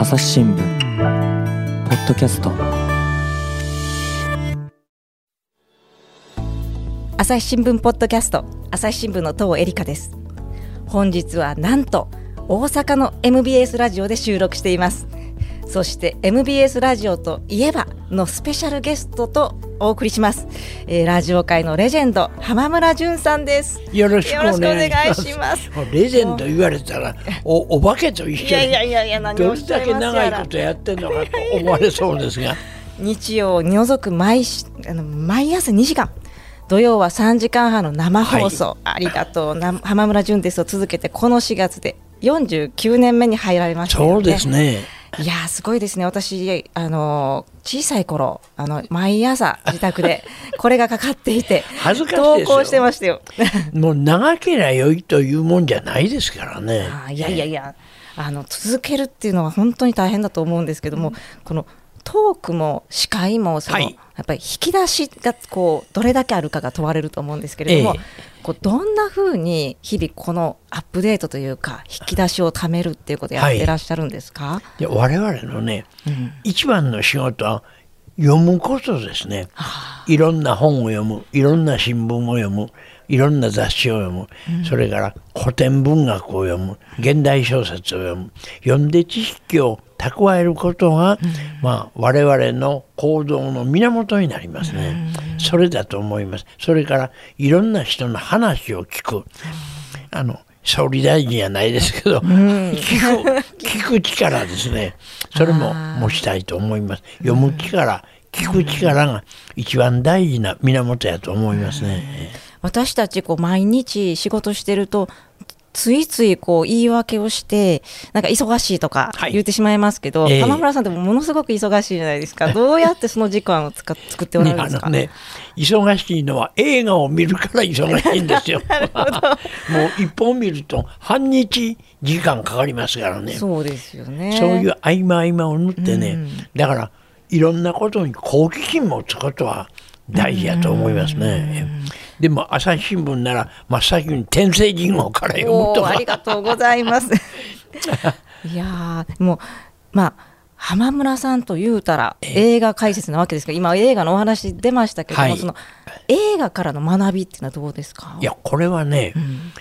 朝日新聞ポッドキャスト。朝日新聞ポッドキャスト朝日新聞の東恵梨香です。本日はなんと大阪の MBS ラジオで収録しています。そして MBS ラジオといえばのスペシャルゲストとお送りします、えー、ラジオ界のレジェンド浜村淳さんです。よろしくお願いします。レジェンド言われたらおお化けと一緒いやいやいやいやどれだけ長いことやってんのかと思われそうですが。日曜に除く毎あの毎朝2時間。土曜は3時間半の生放送、はい、ありがとう。な浜村淳ですを続けてこの4月で49年目に入られました、ね、そうですねいやすごいですね。私あの小さい頃あの毎朝自宅でこれがかかっていて恥ずかしい投稿してましたよ。もう長ければ良いというもんじゃないですからね。あいやいやいや。あの続けるっていうのは本当に大変だと思うんですけども、うん、このトークも司会もその、はい、やっぱり引き出しがこうどれだけあるかが問われると思うんですけれども、ええ、こうどんなふうに日々このアップデートというか引き出しを貯めるっていうことをやってらっしゃるんですか、はい、我々のね、うん、一番の仕事は読むことですね、はあ、いろんな本を読むいろんな新聞を読むいろんな雑誌を読む、うん、それから古典文学を読む。現代小説を読む。読んで知識を蓄えることが、うん、まあ、我々の行動の源になりますね、うん、それだと思います。それからいろんな人の話を聞く、あの総理大臣じゃないですけど、聞く聞く力ですね。それも持ちたいと思います。読む力聞く力が一番大事な源やと思いますね。私たちこう毎日仕事してるとついついこう言い訳をしてなんか忙しいとか言ってしまいますけど、はいえ。ー、浜村さんってものすごく忙しいじゃないですか。どうやってその時間を使作っておられるんですか、ね、忙しいのは映画を見るから忙しいんですよ。もう一本見ると半日時間かかりますからね。そうですよね。そういう合間合間を縫ってね、うん、だからいろんなことに好奇心持つことは大事やと思いますね。でも朝日新聞なら真っ先に天聖人王から読むとありがとうございます。いやもうまあ浜村さんと言うたら映画解説なわけですが今映画のお話出ましたけども、はい、その映画からの学びっていうのはどうですか？いやこれはね、うん、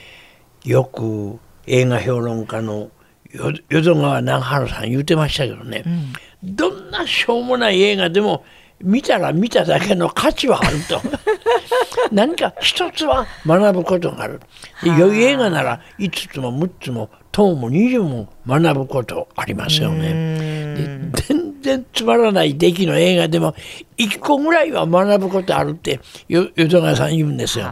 よく映画評論家の淀川長春さん言うてましたけどね、うん、どんなしょうもない映画でも見たら見ただけの価値はあると 何か一つは学ぶことがある。良い。映画なら5つも6つも10も20も学ぶことありますよね。全然つまらない出来の映画でも1個ぐらいは学ぶことあるって淀川さん言うんですよ。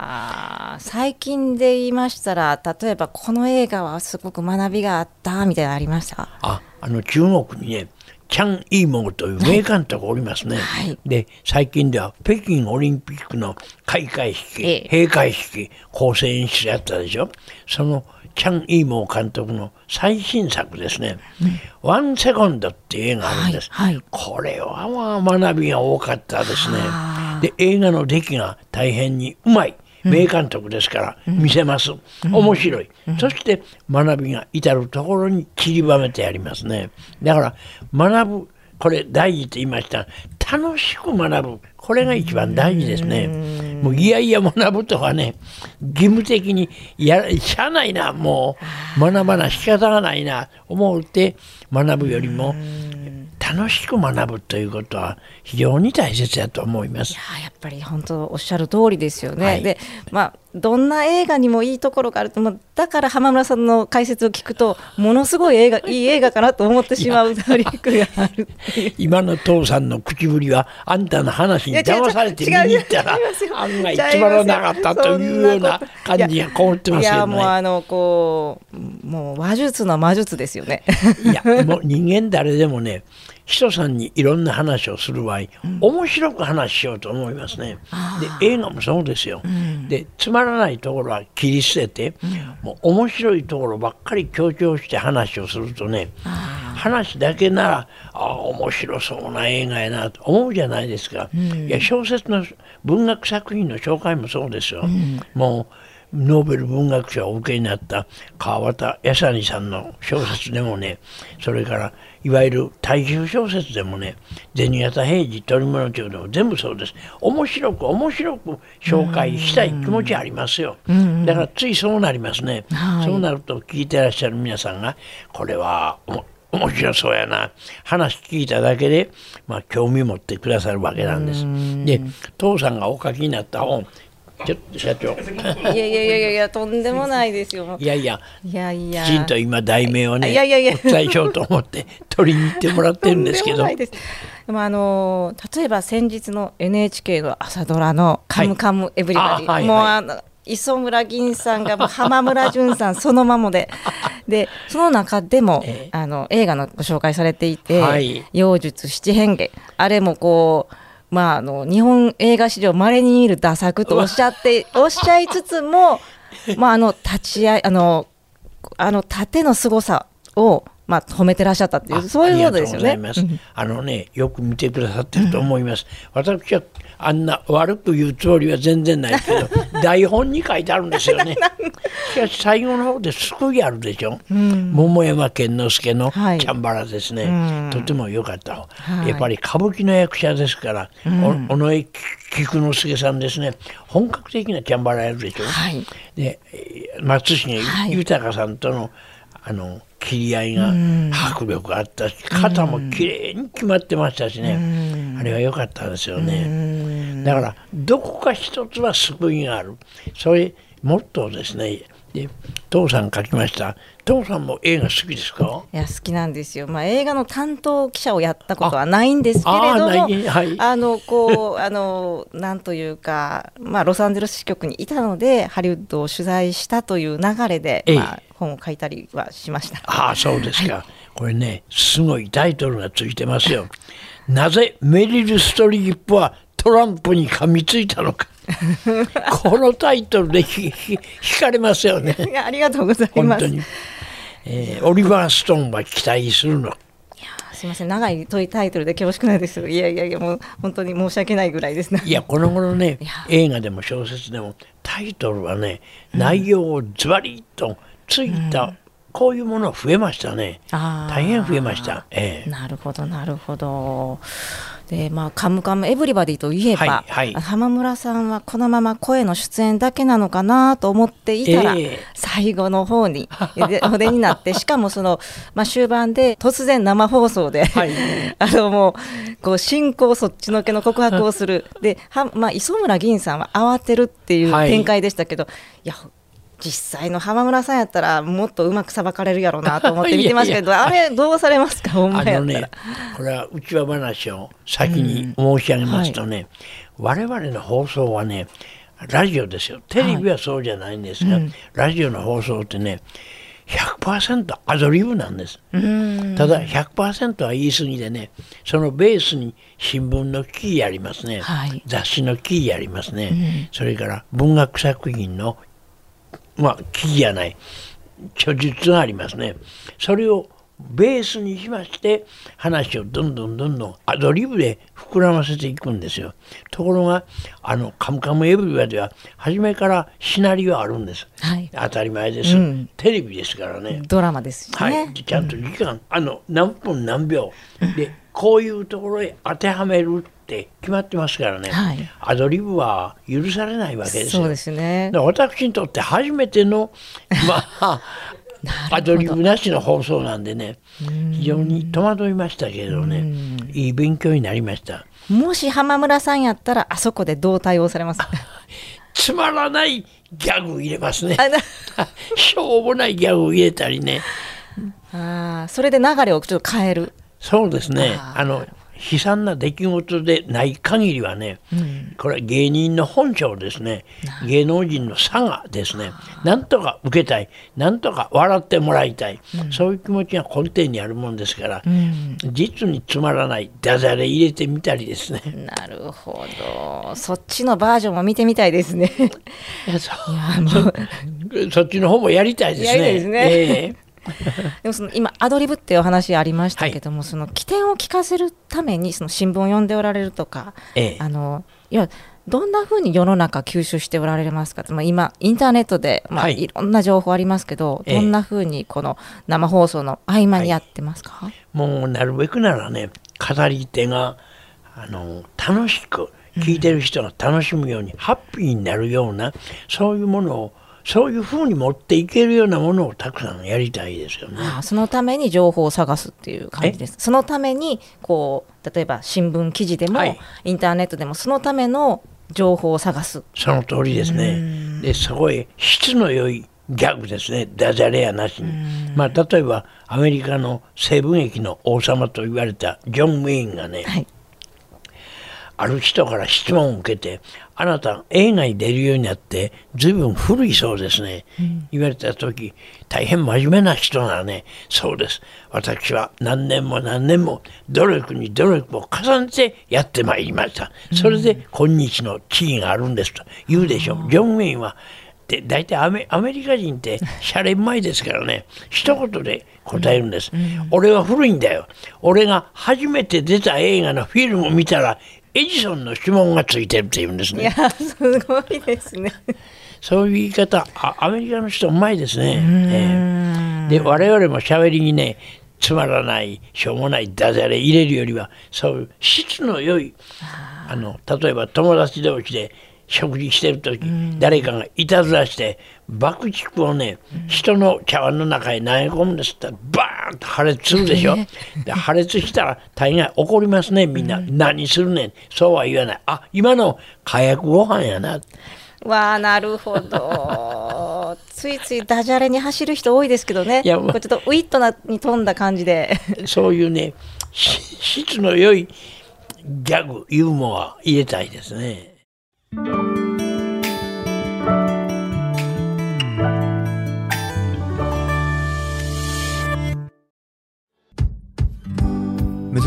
最近で言いましたら例えばこの映画はすごく学びがあったみたいなのありました？ああの中国にねチャン・イーモーという名監督おりますね、はい、で最近では北京オリンピックの開会式、ええ、閉会式構成演出やったでしょ。そのチャン・イーモー監督の最新作ですね「ワンセコンド」っていう映画があるんです、はいはい、これはまあ学びが多かったですね。で映画の出来が大変にうまい名監督ですから見せます、面白い、そして学びが至る所に散りばめてありますね。だから学ぶこれ大事と言いました。楽しく学ぶ。これが一番大事ですね。もういやいや学ぶとかね義務的にやしゃないなもう。学ばな仕方がないな思うて学ぶよりも楽しく学ぶということは非常に大切だと思います。いややっぱり本当おっしゃる通りですよね。はい、でまあどんな映画にもいいところがあると、まだから浜村さんの解説を聞くとものすごい映画 いい映画かなと思ってしまうトリックがある今の父さんの口ぶりはあんたの話に騙されて見に行ったら案外つまらなかったというような感じがこもってますよね。いやもうあのこうもう話術の魔術ですよね。いやもう人間誰でもね人さんにいろんな話をする場合、うん、面白く話しようと思いますね。で映画もそうですよ。うん、でつまらないところは切り捨てて、うん、もう面白いところばっかり強調して話をするとね話だけならああ面白そうな映画やなと思うじゃないですか。いや小説の文学作品の紹介もそうですよ。もうノーベル文学賞をお受けになった川端康成さんの小説でもねそれからいわゆる大衆小説でもね銭形平次鳥物町でも全部そうです。面白く面白く紹介したい気持ちありますよ、だからついそうなりますね、はい、そうなると聞いてらっしゃる皆さんがこれは面白そうやな。話聞いただけで、まあ、興味持ってくださるわけなんです。で父さんがお書きになった本ちょっと社長。いやいやいやいやとんでもないですよ。いやいや。いやいや。きちんと今題名をね、いやいやいやお伝えしようと思って取りに行ってもらってるんですけど。でもあの例えば先日の NHK の朝ドラのカムカムエブリバディ、はい、もうあの磯村銀さんがもう浜村淳さんそのままで。でその中でも、えー、あの映画のご紹介されていて「はい、妖術七変化」あれもこうまあ、あの日本映画史上まれに見るダ作とおっしゃっておっしゃいつつも、まあ、あの立ち合いあのあの盾の凄さをまあ、褒めてらっしゃったっていうそういうことですよね。あのねよく見てくださってると思います。うん、私はあんな悪く言うつもりは全然ないけど 台本に書いてあるんですよね。しかし最後の方で救いあるでしょ。うん、桃山健之助のチャンバラですね。はい、とても良かった、はい、やっぱり歌舞伎の役者ですから、うん、尾上菊之助さんですね本格的なチャンバラやるでしょ。はい、で松重豊さんとの、あの切り合いが迫力があったし肩もきれいに決まってましたしね。あれは良かったですよね。だからどこか一つは救いがある。それもっとですねで父さん書きました。父さんも映画好きですか？いや好きなんですよ、まあ、映画の担当記者をやったことはないんですけれどもあ、はい、あのこう あのなんというか、まあ、ロサンゼルス支局にいたのでハリウッドを取材したという流れで、まあ、本を書いたりはしました。ああそうですか、はい、これねすごいタイトルがついてますよ。なぜメリル・ストリップはトランプに噛みついたのかこのタイトルでひひ引かれますよね。ありがとうございます。えー、オリバー・ストーンは期待するの。いやすみません。長い問いタイトルで恐縮ないですいやいやいやもう本当に申し訳ないぐらいですね。いやこの頃ね映画でも小説でもタイトルはね、内容をズバリとついた、うん、こういうもの増えましたね。大変増えました、ええ、なるほどなるほどでまあ「カムカムエヴリバディ」といえば、はいはい、浜村さんはこのまま声の出演だけなのかなと思っていたら、えー、最後の方に お出になってしかもその、まあ、終盤で突然生放送で、はい、あのもうこう進行そっちのけの告白をする。では、まあ、磯村銀さんは慌てるっていう展開でしたけど、いや実際の浜村さんやったらもっとうまくさばかれるやろうなと思って見てましたけど あれどうされますか？ほんまやったら、ね、これは内輪話を先に申し上げますとね、うんはい、我々の放送はねラジオですよ。テレビはそうじゃないんですが、はい。うん、ラジオの放送ってね100%アドリブなんです。ただ100%は言い過ぎでねそのベースに新聞のキーありますね、はい、雑誌のキーありますね、うん、それから文学作品のまあ危機じゃない著述がありますね。それをベースにしまして話をどんどんどんどんアドリブで膨らませていくんですよ。ところがあの「カムカムエブリバ」では初めからシナリオあるんです、はい、当たり前です、うん、テレビですからね。ドラマですね、はい、ちゃんと時間、うん、あの何分何秒。でこういうところへ当てはめるって決まってますからね、はい、アドリブは許されないわけですよ。そうですね、私にとって初めての、まあ、アドリブなしの放送なんでね非常に戸惑いましたけどね。いい勉強になりました。もし浜村さんやったらあそこでどう対応されます？かつまらないギャグ入れますね。しょうもないギャグ入れたりね。あそれで流れをちょっと変える。そうですね。あの悲惨な出来事でない限りはね、うん、これは芸人の本性ですね。芸能人の差がですねなんとか受けたいなんとか笑ってもらいたい、うん、そういう気持ちが根底にあるもんですから、うん、実につまらないダジャレ入れてみたりですね。なるほど。そっちのバージョンも見てみたいですね。いやそそっちの方もやりたいですね。やりたいですね、えー でもその今アドリブってお話ありましたけども、はい、その起点を聞かせるためにその新聞を読んでおられるとか、ええ、あのいやどんなふうに世の中吸収しておられますか、まあ、今インターネットで、まあ、い、ろんな情報ありますけど、どんなふうにこの生放送の合間にやってますか、はい、もうなるべくならね語り手があの楽しく聞いてる人が楽しむように、うん、ハッピーになるようなそういうものをそういうふうに持っていけるようなものをたくさんやりたいですよね。ああそのために情報を探すっていう感じです。そのためにこう例えば新聞記事でも、はい、インターネットでもそのための情報を探す。その通りですね。でそこへ質の良いギャグですねダジャレやなしに、まあ、例えばアメリカの西部劇の王様と言われたジョン・ウェインがね、はい、ある人から質問を受けてあなた映画に出るようになって随分古いそうですね、うん、言われた時大変真面目な人ならねそうです。私は何年も何年も努力に努力を重ねてやってまいりました。それで今日の地位があるんですと。言うでしょう、ジョン・ウェインはで大体アメアメリカ人ってシャレうまいですからね。一言で答えるんです、うん、俺は古いんだよ。俺が初めて出た映画のフィルムを見たらエジソンの指紋がついてるって言うんですね。いやすごいですね。そういう言い方アメリカの人うまいですね。えー、で我々もしゃべりにねつまらないしょうもないダジャレ入れるよりはそういう質の良いあの例えば友達同士で食事してる時、誰かがいたずらして爆竹をね、人の茶碗の中へ投げ込むんですって。バーンと破裂するでしょ、で破裂したら大概怒りますねみんな、何するねん。そうは言わない。あ今の火薬ご飯やな。わあなるほど。ついついダジャレに走る人多いですけどね。いや、まあ、ちょっとウィットなに富んだ感じで。そういうね質の良いギャグユーモア入れたいですね。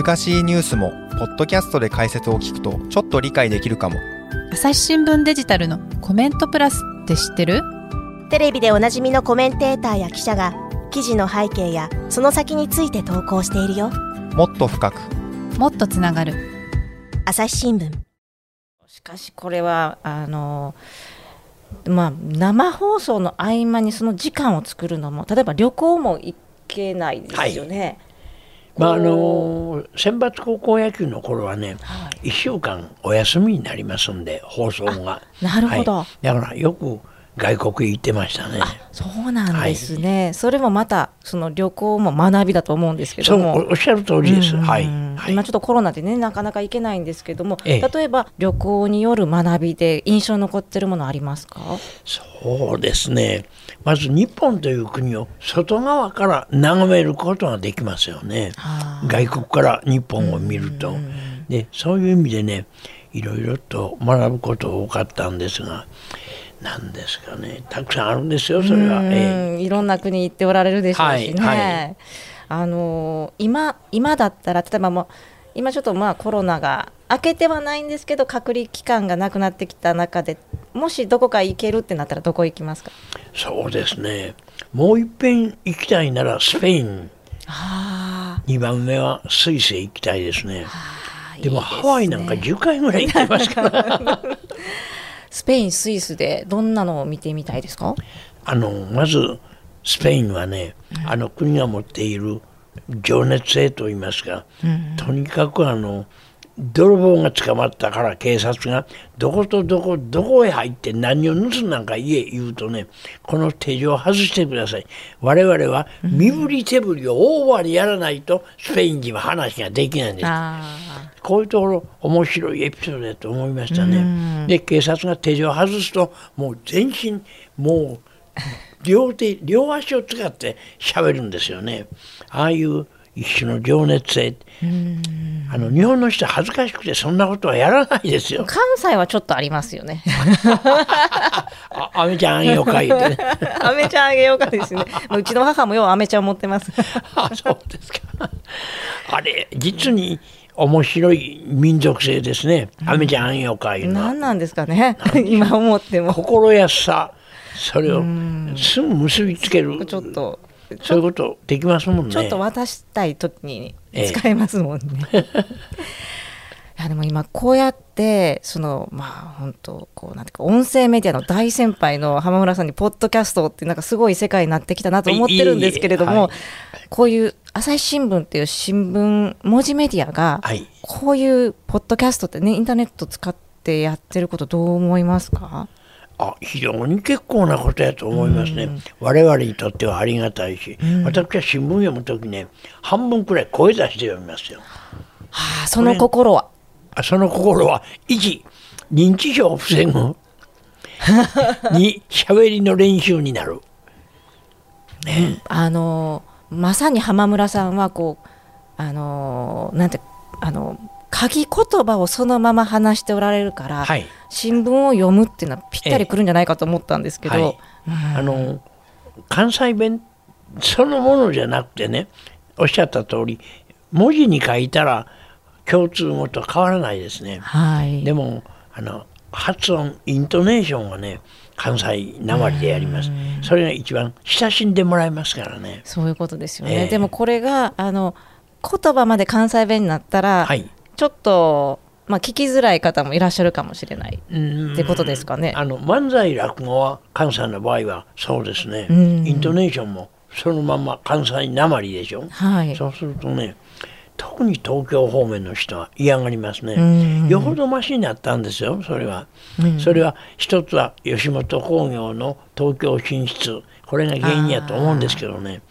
難しいニュースもポッドキャストで解説を聞くとちょっと理解できるかも。朝日新聞デジタルのコメントプラスって知ってる？テレビでおなじみのコメンテーターや記者が記事の背景やその先について投稿しているよ。もっと深く。もっとつながる。朝日新聞。しかしこれはあのまあ生放送の合間にその時間を作るのも例えば旅行も行けないですよね、はいまああの選抜高校野球の頃はね、はい、1週間お休みになりますんで放送が。なるほど、はい、だからよく外国行ってましたね。そうなんですね、はい、それもまたその旅行も学びだと思うんですけども。おっしゃる通りです、はい、今ちょっとコロナでねなかなか行けないんですけども、ええ、例えば旅行による学びで印象に残ってるものありますか？そうですね。まず日本という国を外側から眺めることができますよね。外国から日本を見ると。でそういう意味でねいろいろと学ぶこと多かったんですがなんですかね。たくさんあるんですよそれは、ええ、いろんな国行っておられるでしょうしね、はいはい、あの今今だったら例えばもう今ちょっとまあコロナが明けてはないんですけど隔離期間がなくなってきた中でもしどこか行けるってなったらどこ行きますか？そうですね。もういっぺん行きたいならスペイン。2番目はスイスへ行きたいですね。でもハワイなんか10回ぐらい行ってますから スペインスイスでどんなのを見てみたいですか？あのまずスペインはね、うん、あの国が持っている情熱性といいますか、うん、とにかくあの泥棒が捕まったから警察がどことどこどこへ入って何を盗んなんか言え言うとねこの手錠を外してください我々は身振り手振りをオーバーにやらないとスペイン人は話ができないんです。こういうところ面白いエピソードだと思いましたね。で警察が手錠を外すともう全身もう両手両足を使って喋るんですよね。ああいう一種の情熱性あの日本の人恥ずかしくてそんなことはやらないですよ。関西はちょっとありますよね。あアメちゃんあげようか言ってね。アメちゃんあげようかですね。うちの母もようアメちゃん持ってます。あそうですか。あれ実に面白い民族性ですね、アメちゃんあげようかいうの何なんですかね。今思っても。心安さそれをすぐ結びつける。ちょっとそういうことできますもんね。ちょっと渡したい時に使えますもんね、え いやでも今こうやってそのまあ本当こうなんていうか音声メディアの大先輩の浜村さんにポッドキャストってなんかすごい世界になってきたなと思ってるんですけれども、はい、こういう朝日新聞っていう新聞文字メディアが、はい、こういうポッドキャストってねインターネット使ってやってることどう思いますか？あ非常に結構なことやと思いますね、うん、我々にとってはありがたいし、うん、私は新聞読む時ね半分くらい声出して読みますよ。はあ、その心は？その心は一認知症を防ぐ に喋りの練習になる。ね、あのまさに浜村さんはこうあのなんてあの鍵言葉をそのまま話しておられるから、はい、新聞を読むっていうのはぴったりくるんじゃないかと思ったんですけど、えはい。あの関西弁そのものじゃなくてねおっしゃった通り文字に書いたら共通語と変わらないですね、はい、でもあの発音イントネーションはね関西なまりでやります。それが一番親しんでもらえますからね。そういうことですよね、えー、でもこれがあの言葉まで関西弁になったら、はい、ちょっとまあ、聞きづらい方もいらっしゃるかもしれない。ってことですかね。あの漫才落語は関西の場合はそうですね、イントネーションもそのまま関西なまりでしょ、はい、そうするとね特に東京方面の人は嫌がりますね、よほどましになったんですよそれは、それは一つは吉本興業の東京進出。これが原因やと思うんですけどね。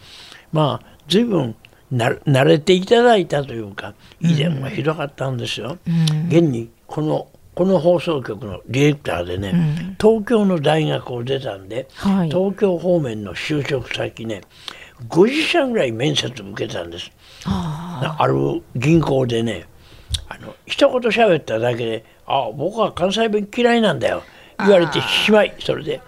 まあ随分慣れていただいたというか以前はひどかったんですよ、現にこのこの放送局のディレクターでね、うん、東京の大学を出たんで、はい、東京方面の就職先ね50社ぐらい面接受けたんです。ある銀行でねあの一言喋っただけで「あ僕は関西弁嫌いなんだよ」言われてしまいそれで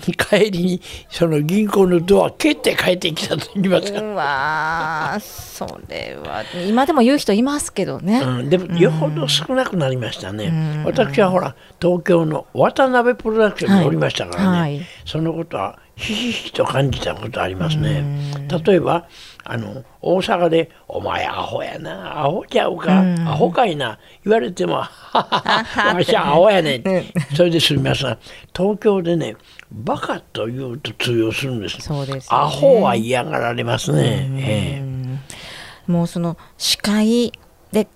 帰りにその銀行のドア蹴って帰ってきたと言いますか。うわそれは。今でも言う人いますけどね、うん、でもよほど少なくなりましたね、うん、私はほら東京の渡辺プロダクションにおりましたからね、はいはい、そのことはひしひしと感じたことありますね。例えばあの大阪で「お前アホやなアホちゃうか、アホかいな」言われても「ははは。わしはアホやねん」それで済みますが東京でねバカと言うと通用するんです。そうです、ね、アホは嫌がられますね。えー、もうその司会で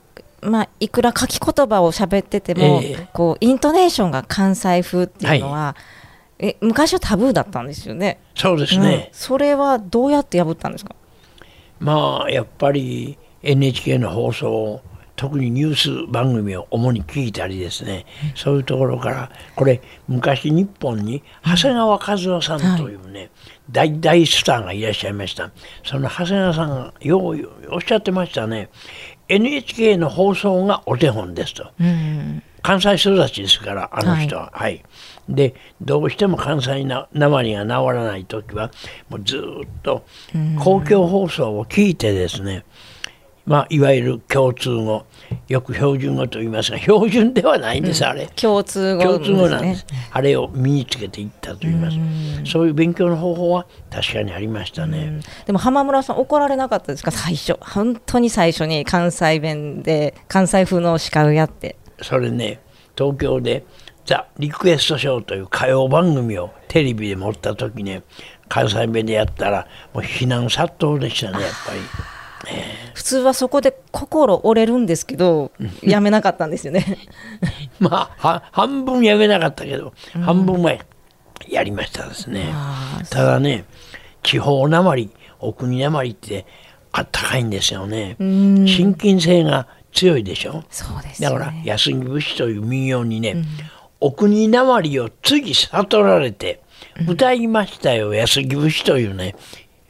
まあ、いくら書き言葉を喋ってても、えー、こうイントネーションが関西風っていうのは、はい、え昔はタブーだったんですよね。そうですね、うん、それはどうやって破ったんですか？まあやっぱり NHK の放送特にニュース番組を主に聞いたりですね、そういうところからこれ昔日本に長谷川和夫さんというね、はい、大大スターがいらっしゃいました。その長谷川さんがようおっしゃってましたね。NHK の放送がお手本ですと、うん、関西育ちですからあの人は、はい、はい、でどうしても関西なまりが治らない時はもうずっと公共放送を聞いてですね、うんまあ、いわゆる共通語。よく標準語と言いますが標準ではないんです、うん、あれ。共通語、共通語なんです、あれを身につけていったと言います。そういう勉強の方法は確かにありましたね。でも浜村さん怒られなかったですか？最初。本当に最初に関西弁で関西風の司会をやって。それね東京で「ザ・リクエストショー」という歌謡番組をテレビで持った時ね関西弁でやったらもう非難殺到でしたねやっぱり。普通はそこで心折れるんですけどやめなかったんですよね。まあ半分やめなかったけど、うん、半分はやりましたですね。ただね地方なまりお国なまりってあったかいんですよね。親近性が強いでしょ。そうです、ね、だから安木節という民謡にね、うん、お国なまりを次悟られて歌いましたよ、安木節というね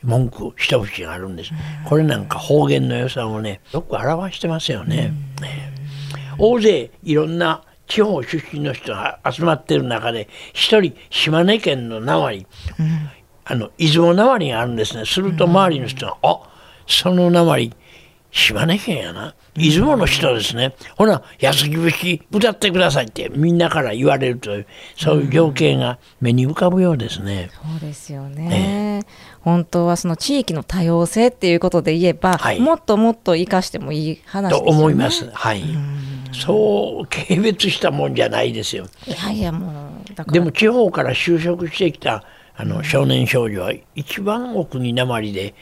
文句一節があるんです。これなんか方言の良さをねよく表してますよね。大勢いろんな地方出身の人が集まってる中で一人島根県の名割、うん、あの出雲名割があるんですね。すると周りの人が「あその名割島根県やな。出雲の人ですね、ほな安木節歌ってくださいってみんなから言われるというそういう情景が目に浮かぶようですね。そうですよね、えー本当はその地域の多様性っていうことで言えば、はい、もっともっと生かしてもいい話ですよね。と思います。はい。そう軽蔑したもんじゃないですよ。いやいやもうでも地方から就職してきたあの少年少女は一番奥に鉛で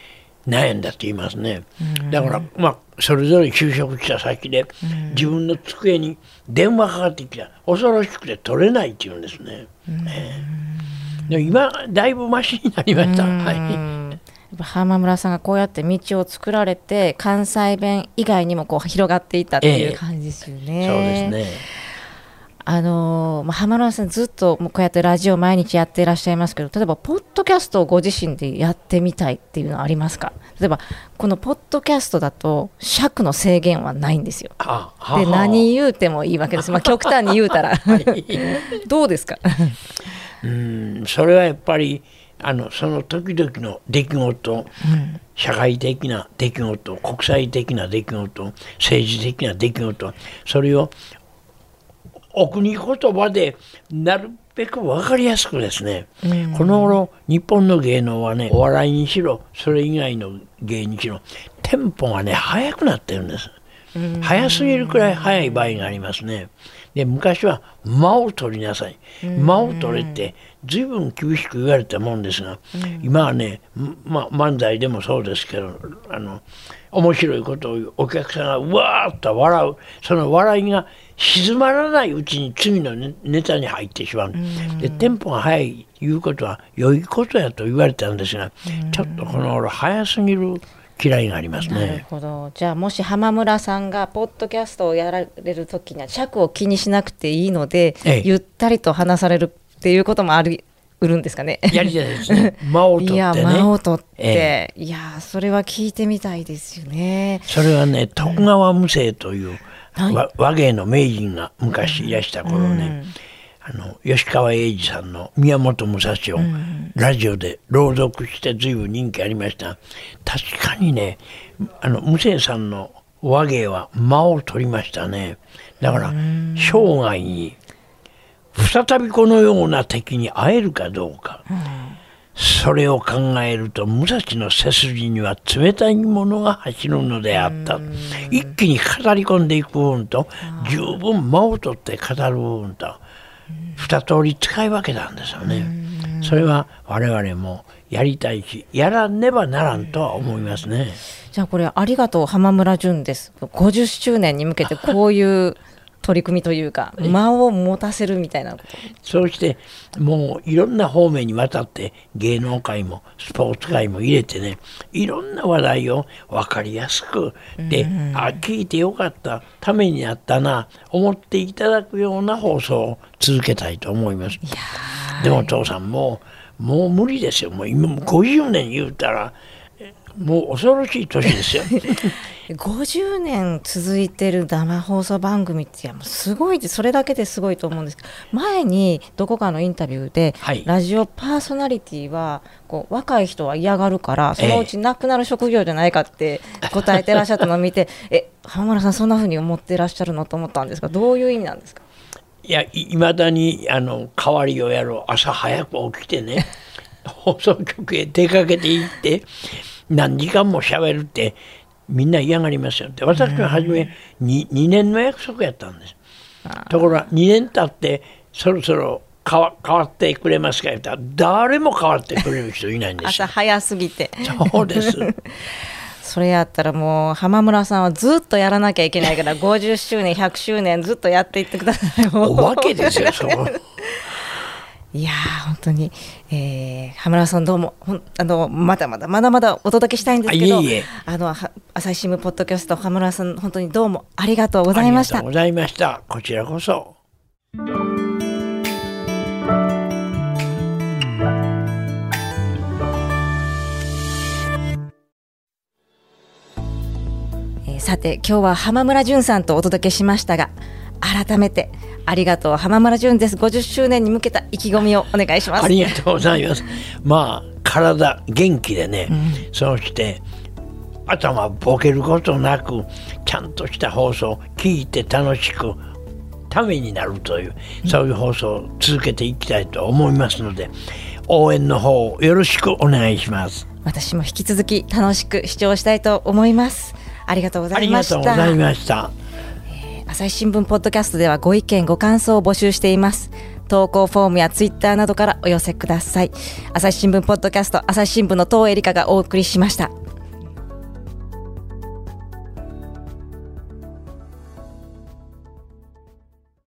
悩んだって言いますね、だからまあそれぞれ就職した先で自分の机に電話かかってきた。恐ろしくて取れないって言うんですね、でも今だいぶマシになりました、はい。浜村さんがこうやって道を作られて関西弁以外にもこう広がっていったっていう感じですよね。えそうですね。あのまあ、浜村さんずっとこうやってラジオ毎日やっていらっしゃいますけど例えばポッドキャストをご自身でやってみたいっていうのはありますか？例えばこのポッドキャストだと尺の制限はないんですよ。で何言うてもいいわけです、まあ、極端に言うたら。どうですか？うん。それはやっぱりあのその時々の出来事、うん、社会的な出来事国際的な出来事政治的な出来事それをお国言葉でなるべく分かりやすくですね、うん、この頃日本の芸能はねお笑いにしろそれ以外の芸にしろテンポがね速くなってるんです、うん、速すぎるくらい速い場合がありますねで昔は間を取りなさい。間を取れって随分厳しく言われたもんですが、今はね、ま漫才でもそうですけどあの面白いことをお客さんがわーっと笑う。その笑いが静まらないうちに次のネタに入ってしまう、でテンポが速いいうことは良いことやと言われたんですが、ちょっとこの頃早すぎる嫌いがありますね。なるほど。じゃあもし浜村さんがポッドキャストをやられる時には尺を気にしなくていいので、ええ、ゆったりと話されるっていうこともあり売るんですかね。やりたいですね。間を取って、ね、いや間を取って、ええ、いやそれは聞いてみたいですよね。それはね徳川無生という、うん、和芸の名人が昔いらした頃ね。うんあの吉川英治さんの宮本武蔵をラジオで朗読して随分人気ありました。確かにねあの無生さんの和芸は間を取りましたね。だから生涯に再びこのような敵に会えるかどうか、それを考えると武蔵の背筋には冷たいものが走るのであった。一気に語り込んでいく部分と十分間を取って語る部分と二通り使い分けたんですよね。それは我々もやりたいしやらねばならんとは思いますね。じゃあこれありがとう浜村淳です。50周年に向けてこういう取り組みというか間を持たせるみたいなそうしてもういろんな方面にわたって芸能界もスポーツ界も入れてねいろんな話題を分かりやすくで、あ聞いてよかったためになったな思っていただくような放送を続けたいと思います。でもお父さんももう無理ですよ。もう今50年言うたらもう恐ろしい年ですよ。50年続いてる生放送番組っていやもうすごいそれだけですごいと思うんですけど前にどこかのインタビューで、はい、ラジオパーソナリティはこう若い人は嫌がるからそのうちなくなる職業じゃないかって答えてらっしゃったのを見て え浜村さんそんなふうに思ってらっしゃるのと思ったんですがどういう意味なんですか？いやいまだにあの代わりをやる朝早く起きてね 放送局へ出かけていって何時間もしゃべるってみんな嫌がりますよ。って私は初め 2, 2年の約束やったんです。ところが2年経ってそろそろ変わ変わってくれますか言ったら誰も変わってくれる人いないんです 朝早すぎて。そうです。それやったらもう浜村さんはずっとやらなきゃいけないから50周年100周年ずっとやっていってください。お化けですよそいや本当に、えー、浜田さんどうもほんあのまだまだまだまだお届けしたいんですけどあの朝日新聞ポッドキャスト浜田さん本当にどうもありがとうございました。ありがとうございました。こちらこそ。えー、さて今日は浜村淳さんとお届けしましたが改めてありがとう。浜村淳です。50周年に向けた意気込みをお願いします。ありがとうございます。まあ体元気でね、うん、そして頭ボケることなくちゃんとした放送聞いて楽しくためになるという、そういう放送を続けていきたいと思いますので応援の方よろしくお願いします。私も引き続き楽しく視聴したいと思います。ありがとうございました朝日新聞ポッドキャストではご意見ご感想を募集しています。投稿フォームやツイッターなどからお寄せください。朝日新聞ポッドキャスト朝日新聞の東恵梨香がお送りしました。